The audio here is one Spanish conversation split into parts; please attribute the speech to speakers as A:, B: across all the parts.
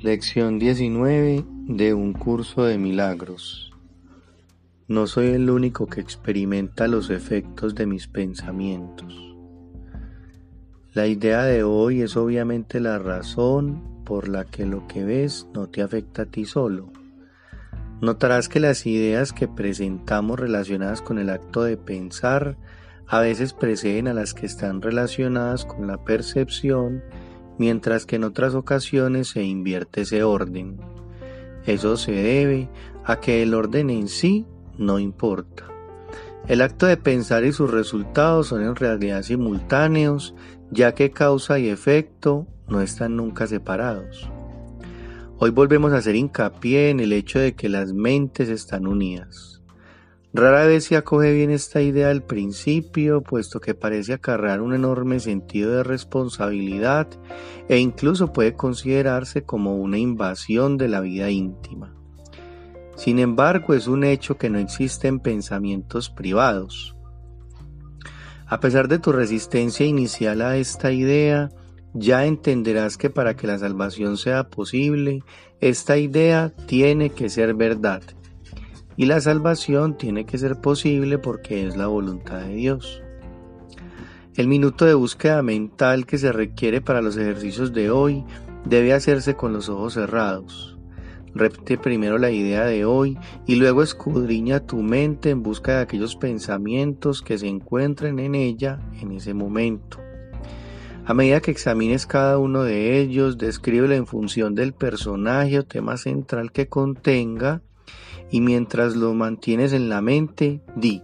A: Lección 19 de un curso de milagros. No soy el único que experimenta los efectos de mis pensamientos. La idea de hoy es obviamente la razón por la que lo que ves no te afecta a ti solo. Notarás que las ideas que presentamos relacionadas con el acto de pensar a veces preceden a las que están relacionadas con la percepción, mientras que en otras ocasiones se invierte ese orden. Eso se debe a que el orden en sí no importa. El acto de pensar y sus resultados son en realidad simultáneos, ya que causa y efecto no están nunca separados. Hoy volvemos a hacer hincapié en el hecho de que las mentes están unidas. Rara vez se acoge bien esta idea al principio, puesto que parece acarrear un enorme sentido de responsabilidad e incluso puede considerarse como una invasión de la vida íntima. Sin embargo, es un hecho que no existen pensamientos privados. A pesar de tu resistencia inicial a esta idea, ya entenderás que para que la salvación sea posible, esta idea tiene que ser verdad y la salvación tiene que ser posible porque es la voluntad de Dios. El minuto de búsqueda mental que se requiere para los ejercicios de hoy debe hacerse con los ojos cerrados. Repite primero la idea de hoy y luego escudriña tu mente en busca de aquellos pensamientos que se encuentren en ella en ese momento. A medida que examines cada uno de ellos, descríbelo en función del personaje o tema central que contenga y mientras lo mantienes en la mente, di,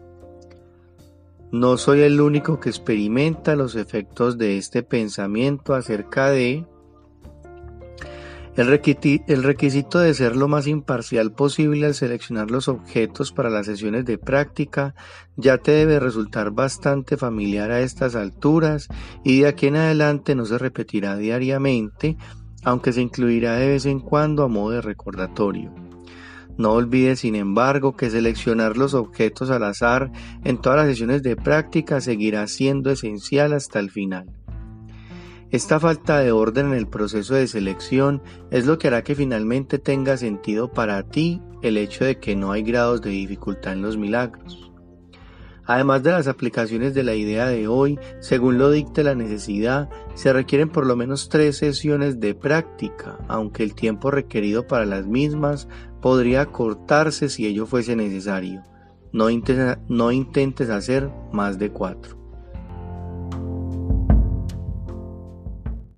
A: no soy el único que experimenta los efectos de este pensamiento acerca de... El, requisito de ser lo más imparcial posible al seleccionar los objetos para las sesiones de práctica ya te debe resultar bastante familiar a estas alturas y de aquí en adelante no se repetirá diariamente, aunque se incluirá de vez en cuando a modo de recordatorio. No olvides, sin embargo, que seleccionar los objetos al azar en todas las sesiones de práctica seguirá siendo esencial hasta el final. Esta falta de orden en el proceso de selección es lo que hará que finalmente tenga sentido para ti el hecho de que no hay grados de dificultad en los milagros. Además de las aplicaciones de la idea de hoy, según lo dicte la necesidad, se requieren por lo menos tres sesiones de práctica, aunque el tiempo requerido para las mismas podría cortarse si ello fuese necesario. No intentes, hacer más de cuatro.